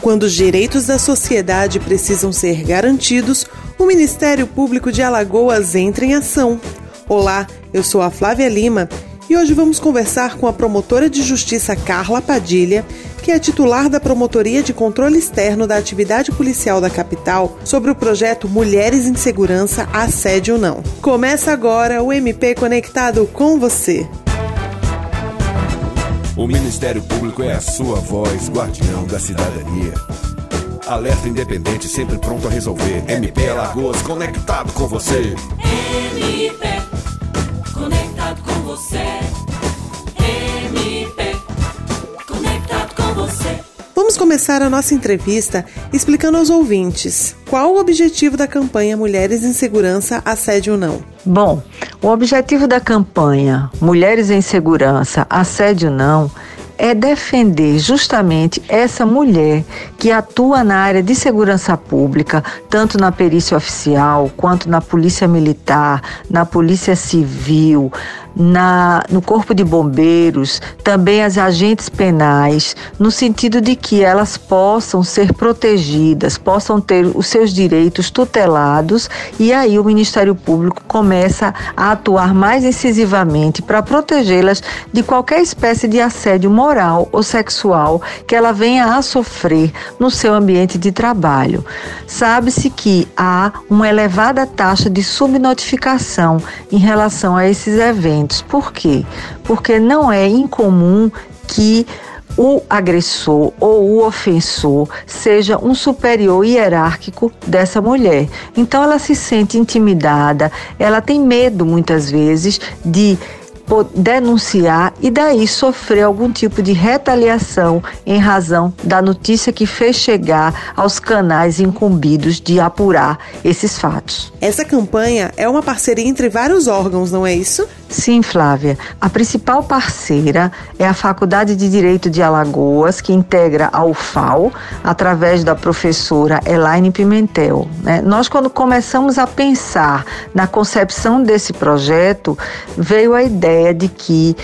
Quando os direitos da sociedade precisam ser garantidos, o Ministério Público de Alagoas entra em ação. Olá, eu sou a Flávia Lima e hoje vamos conversar com a promotora de justiça Carla Padilha, que é titular da Promotoria de Controle Externo da Atividade Policial da capital, sobre o projeto Mulheres em Segurança, Assédio Não. Começa agora o MP Conectado com você. O Ministério Público é a sua voz, guardião da cidadania. Alerta independente, sempre pronto a resolver. MP Alagoas, conectado com você. MP, conectado com você. MP, conectado com você. Vamos começar a nossa entrevista explicando aos ouvintes qual o objetivo da campanha Mulheres em Segurança, Assédio Não. Bom, o objetivo da campanha Mulheres em Segurança, Assédio Não é defender justamente essa mulher que atua na área de segurança pública, tanto na perícia oficial, quanto na polícia militar, na polícia civil, na, no Corpo de Bombeiros, também as agentes penais, no sentido de que elas possam ser protegidas, possam ter os seus direitos tutelados, e aí o Ministério Público começa a atuar mais incisivamente para protegê-las de qualquer espécie de assédio moral ou sexual que ela venha a sofrer no seu ambiente de trabalho. Sabe-se que há uma elevada taxa de subnotificação em relação a esses eventos por quê? Porque não é incomum que o agressor ou o ofensor seja um superior hierárquico dessa mulher. Então ela se sente intimidada, ela tem medo muitas vezes de denunciar e daí sofrer algum tipo de retaliação em razão da notícia que fez chegar aos canais incumbidos de apurar esses fatos. Essa campanha é uma parceria entre vários órgãos, não é isso? Sim, Flávia. A principal parceira é a Faculdade de Direito de Alagoas, que integra a UFAL, através da professora Elaine Pimentel. Né? Nós, quando começamos a pensar na concepção desse projeto, veio a ideia de que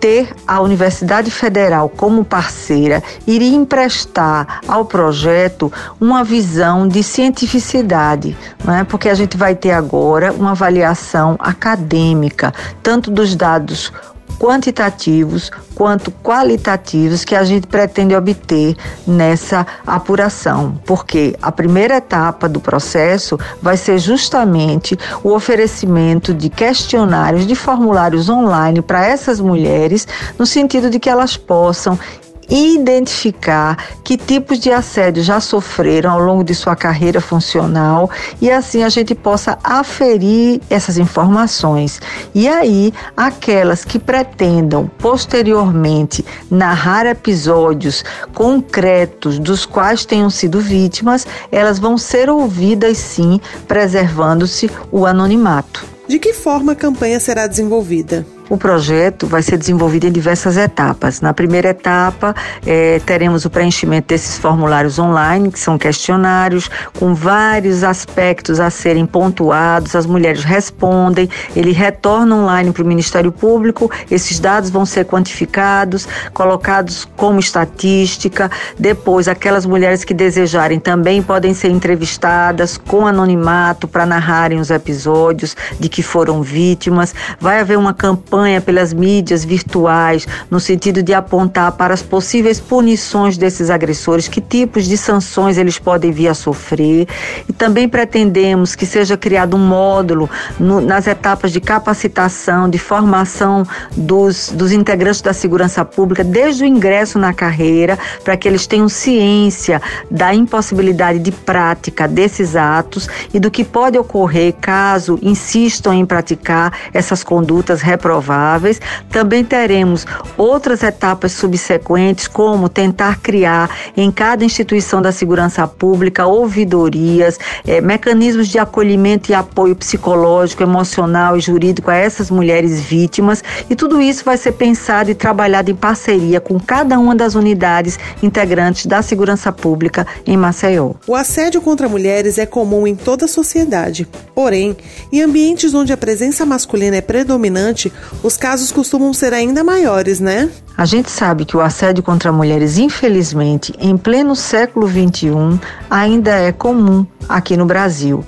ter a Universidade Federal como parceira iria emprestar ao projeto uma visão de cientificidade, não é? porque a gente vai ter agora uma avaliação acadêmica, tanto dos dados quantitativos quanto qualitativos que a gente pretende obter nessa apuração, porque a primeira etapa do processo vai ser justamente o oferecimento de questionários, de formulários online para essas mulheres, no sentido de que elas possam identificar que tipos de assédio já sofreram ao longo de sua carreira funcional e assim a gente possa aferir essas informações. E aí, aquelas que pretendam posteriormente narrar episódios concretos dos quais tenham sido vítimas, elas vão ser ouvidas sim, preservando-se o anonimato. De que forma a campanha será desenvolvida? O projeto vai ser desenvolvido em diversas etapas. Na primeira etapa, é, teremos o preenchimento desses formulários online, que são questionários com vários aspectos a serem pontuados. As mulheres respondem, ele retorna online para o Ministério Público. Esses dados vão ser quantificados, colocados como estatística. Depois, aquelas mulheres que desejarem também podem ser entrevistadas com anonimato para narrarem os episódios de que foram vítimas. Vai haver uma campanha campanha pelas mídias virtuais, no sentido de apontar para as possíveis punições desses agressores, que tipos de sanções eles podem vir a sofrer. E também pretendemos que seja criado um módulo no, nas etapas de capacitação, de formação dos, dos integrantes da segurança pública, desde o ingresso na carreira, para que eles tenham ciência da impossibilidade de prática desses atos e do que pode ocorrer caso insistam em praticar essas condutas reprovadas Também teremos outras etapas subsequentes, como tentar criar em cada instituição da segurança pública ouvidorias, eh, mecanismos de acolhimento e apoio psicológico, emocional e jurídico a essas mulheres vítimas. E tudo isso vai ser pensado e trabalhado em parceria com cada uma das unidades integrantes da segurança pública em Maceió. O assédio contra mulheres é comum em toda a sociedade. Porém, em ambientes onde a presença masculina é predominante, os casos costumam ser ainda maiores, né? A gente sabe que o assédio contra mulheres, infelizmente, em pleno século XXI, ainda é comum aqui no Brasil.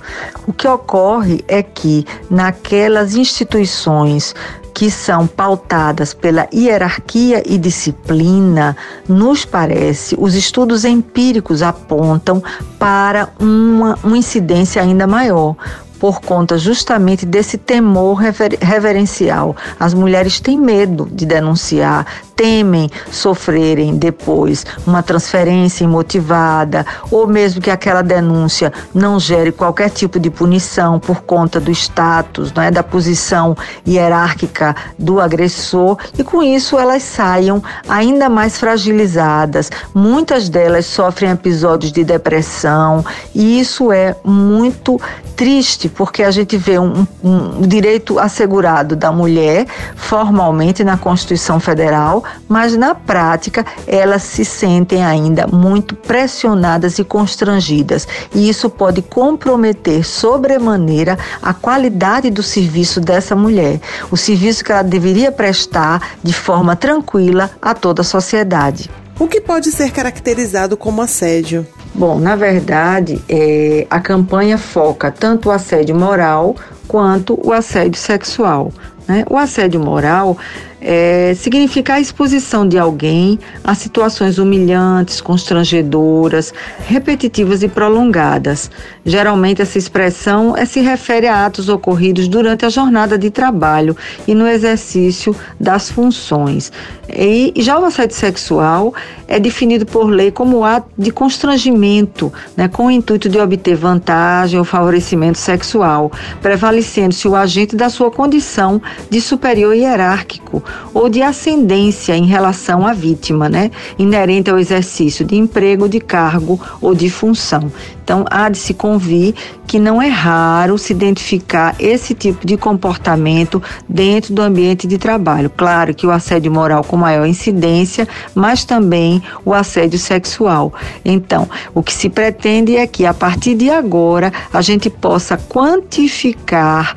O que ocorre é que naquelas instituições que são pautadas pela hierarquia e disciplina, nos parece, os estudos empíricos apontam para uma, uma incidência ainda maior por conta justamente desse temor rever reverencial. As mulheres têm medo de denunciar, temem sofrerem depois uma transferência imotivada ou mesmo que aquela denúncia não gere qualquer tipo de punição por conta do status, não é, da posição hierárquica do agressor e com isso elas saiam ainda mais fragilizadas. Muitas delas sofrem episódios de depressão e isso é muito triste porque a gente vê um, um, um direito assegurado da mulher formalmente na Constituição Federal, mas na prática elas se sentem ainda muito pressionadas e constrangidas. E isso pode comprometer sobremaneira a qualidade do serviço dessa mulher, o serviço que ela deveria prestar de forma tranquila a toda a sociedade. O que pode ser caracterizado como assédio? Bom, na verdade, é, a campanha foca tanto o assédio moral quanto o assédio sexual. Né? O assédio moral é, significa a exposição de alguém a situações humilhantes, constrangedoras, repetitivas e prolongadas. Geralmente, essa expressão é, se refere a atos ocorridos durante a jornada de trabalho e no exercício das funções. E já o assédio sexual é definido por lei como ato de constrangimento, né, com o intuito de obter vantagem ou favorecimento sexual, prevalecendo-se o agente da sua condição de superior hierárquico ou de ascendência em relação à vítima, né, inerente ao exercício de emprego, de cargo ou de função. Então, há de se convir que não é raro se identificar esse tipo de comportamento dentro do ambiente de trabalho. Claro que o assédio moral com maior incidência, mas também o assédio sexual. Então, o que se pretende é que a partir de agora a gente possa quantificar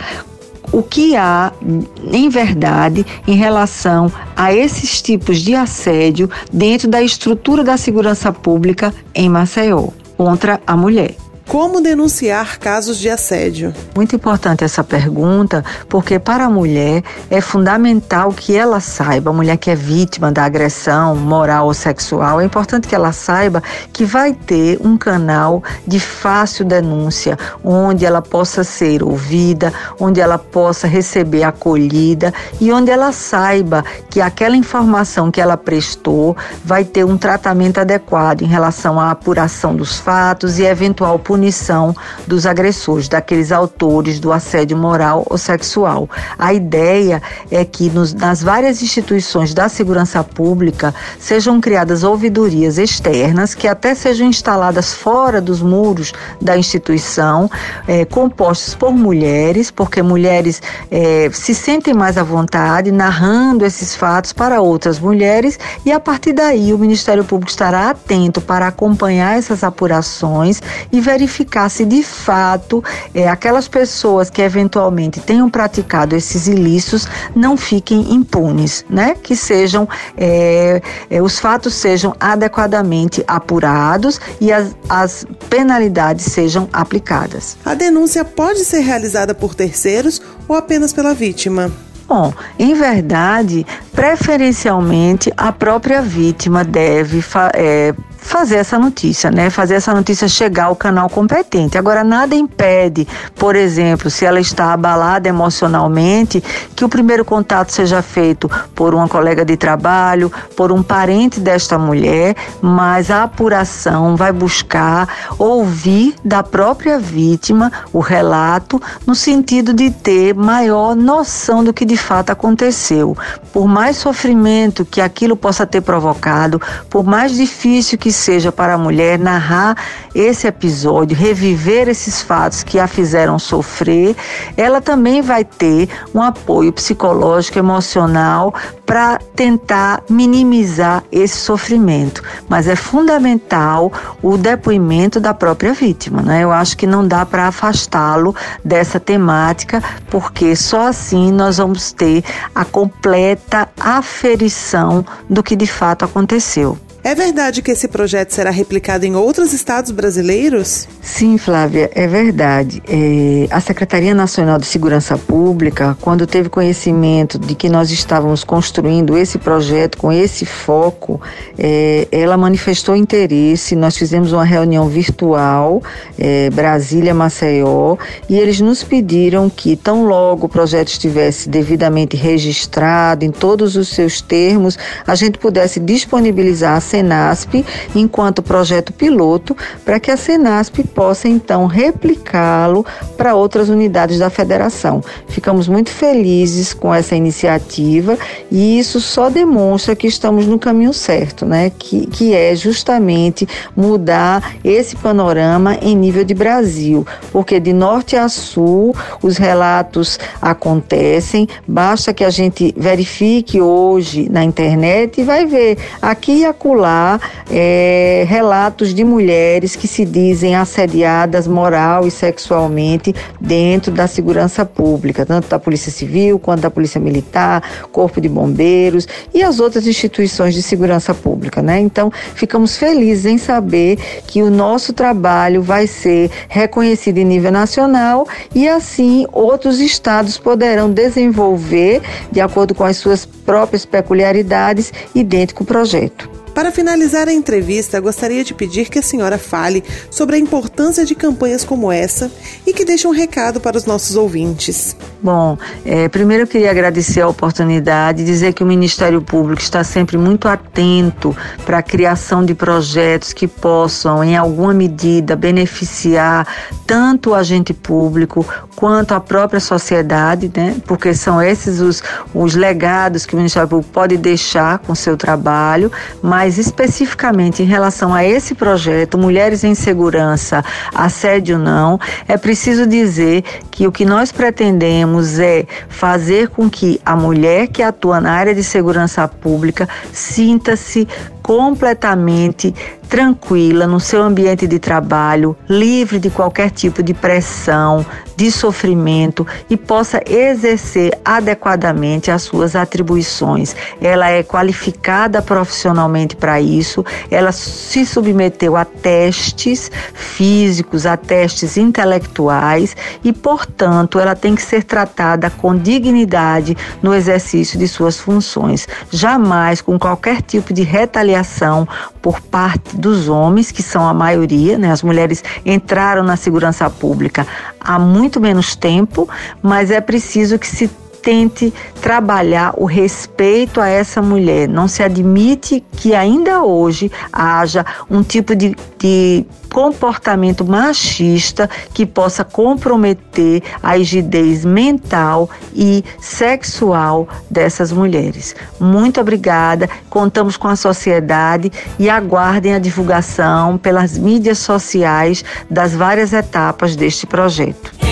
o que há em verdade em relação a esses tipos de assédio dentro da estrutura da segurança pública em Maceió contra a mulher. Como denunciar casos de assédio? Muito importante essa pergunta, porque para a mulher é fundamental que ela saiba, a mulher que é vítima da agressão moral ou sexual, é importante que ela saiba que vai ter um canal de fácil denúncia, onde ela possa ser ouvida, onde ela possa receber acolhida e onde ela saiba que aquela informação que ela prestou vai ter um tratamento adequado em relação à apuração dos fatos e eventual punição punição dos agressores, daqueles autores do assédio moral ou sexual. A ideia é que nos, nas várias instituições da segurança pública sejam criadas ouvidorias externas que até sejam instaladas fora dos muros da instituição, é, compostas por mulheres, porque mulheres é, se sentem mais à vontade narrando esses fatos para outras mulheres e a partir daí o Ministério Público estará atento para acompanhar essas apurações e verificar verificar se de fato é, aquelas pessoas que eventualmente tenham praticado esses ilícitos não fiquem impunes, né? Que sejam é, é, os fatos sejam adequadamente apurados e as, as penalidades sejam aplicadas. A denúncia pode ser realizada por terceiros ou apenas pela vítima? Bom, em verdade, preferencialmente a própria vítima deve é, fazer essa notícia, né? Fazer essa notícia chegar ao canal competente. Agora, nada impede, por exemplo, se ela está abalada emocionalmente, que o primeiro contato seja feito por uma colega de trabalho, por um parente desta mulher, mas a apuração vai buscar ouvir da própria vítima o relato no sentido de ter maior noção do que de fato aconteceu. Por mais sofrimento que aquilo possa ter provocado, por mais difícil que seja para a mulher narrar esse episódio, reviver esses fatos que a fizeram sofrer, ela também vai ter um apoio psicológico, emocional para tentar minimizar esse sofrimento. Mas é fundamental o depoimento da própria vítima, né? Eu acho que não dá para afastá-lo dessa temática, porque só assim nós vamos ter a completa aferição do que de fato aconteceu. É verdade que esse projeto será replicado em outros estados brasileiros? Sim, Flávia, é verdade. É, a Secretaria Nacional de Segurança Pública, quando teve conhecimento de que nós estávamos construindo esse projeto com esse foco, é, ela manifestou interesse. Nós fizemos uma reunião virtual, é, Brasília-Maceió, e eles nos pediram que, tão logo o projeto estivesse devidamente registrado em todos os seus termos, a gente pudesse disponibilizar a Senasp enquanto projeto piloto para que a Senasp possa então replicá-lo para outras unidades da federação. Ficamos muito felizes com essa iniciativa e isso só demonstra que estamos no caminho certo, né? Que, que é justamente mudar esse panorama em nível de Brasil, porque de norte a sul os relatos acontecem, basta que a gente verifique hoje na internet e vai ver aqui e acolá é, relatos de mulheres que se dizem assediadas moral e sexualmente dentro da segurança pública, tanto da Polícia Civil quanto da Polícia Militar, Corpo de Bombeiros e as outras instituições de segurança pública, né? Então, ficamos felizes em saber que o nosso trabalho vai ser reconhecido em nível nacional e assim outros estados poderão desenvolver de acordo com as suas próprias peculiaridades idêntico projeto. Para finalizar a entrevista, gostaria de pedir que a senhora fale sobre a importância de campanhas como essa e que deixe um recado para os nossos ouvintes. Bom, é, primeiro eu queria agradecer a oportunidade e dizer que o Ministério Público está sempre muito atento para a criação de projetos que possam, em alguma medida, beneficiar tanto o agente público quanto a própria sociedade, né? porque são esses os, os legados que o Ministério Público pode deixar com seu trabalho, mas especificamente em relação a esse projeto, Mulheres em Segurança, Assédio Não, é preciso dizer que o que nós pretendemos é fazer com que a mulher que atua na área de segurança pública sinta-se completamente tranquila no seu ambiente de trabalho, livre de qualquer tipo de pressão, de sofrimento e possa exercer adequadamente as suas atribuições. Ela é qualificada profissionalmente para isso, ela se submeteu a testes físicos, a testes intelectuais e, portanto, ela tem que ser tratada com dignidade no exercício de suas funções, jamais com qualquer tipo de retaliação por parte dos homens, que são a maioria, né? As mulheres entraram na segurança pública há muito menos tempo, mas é preciso que se tente trabalhar o respeito a essa mulher. Não se admite que ainda hoje haja um tipo de, de comportamento machista que possa comprometer a rigidez mental e sexual dessas mulheres. Muito obrigada. Contamos com a sociedade e aguardem a divulgação pelas mídias sociais das várias etapas deste projeto.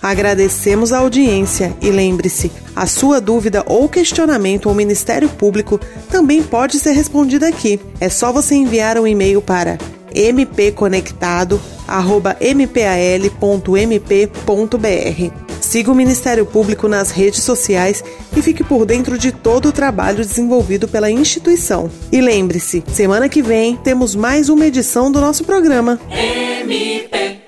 Agradecemos a audiência e lembre-se, a sua dúvida ou questionamento ao Ministério Público também pode ser respondida aqui. É só você enviar um e-mail para mpconectado@mpal.mp.br. Siga o Ministério Público nas redes sociais e fique por dentro de todo o trabalho desenvolvido pela instituição. E lembre-se, semana que vem temos mais uma edição do nosso programa. MP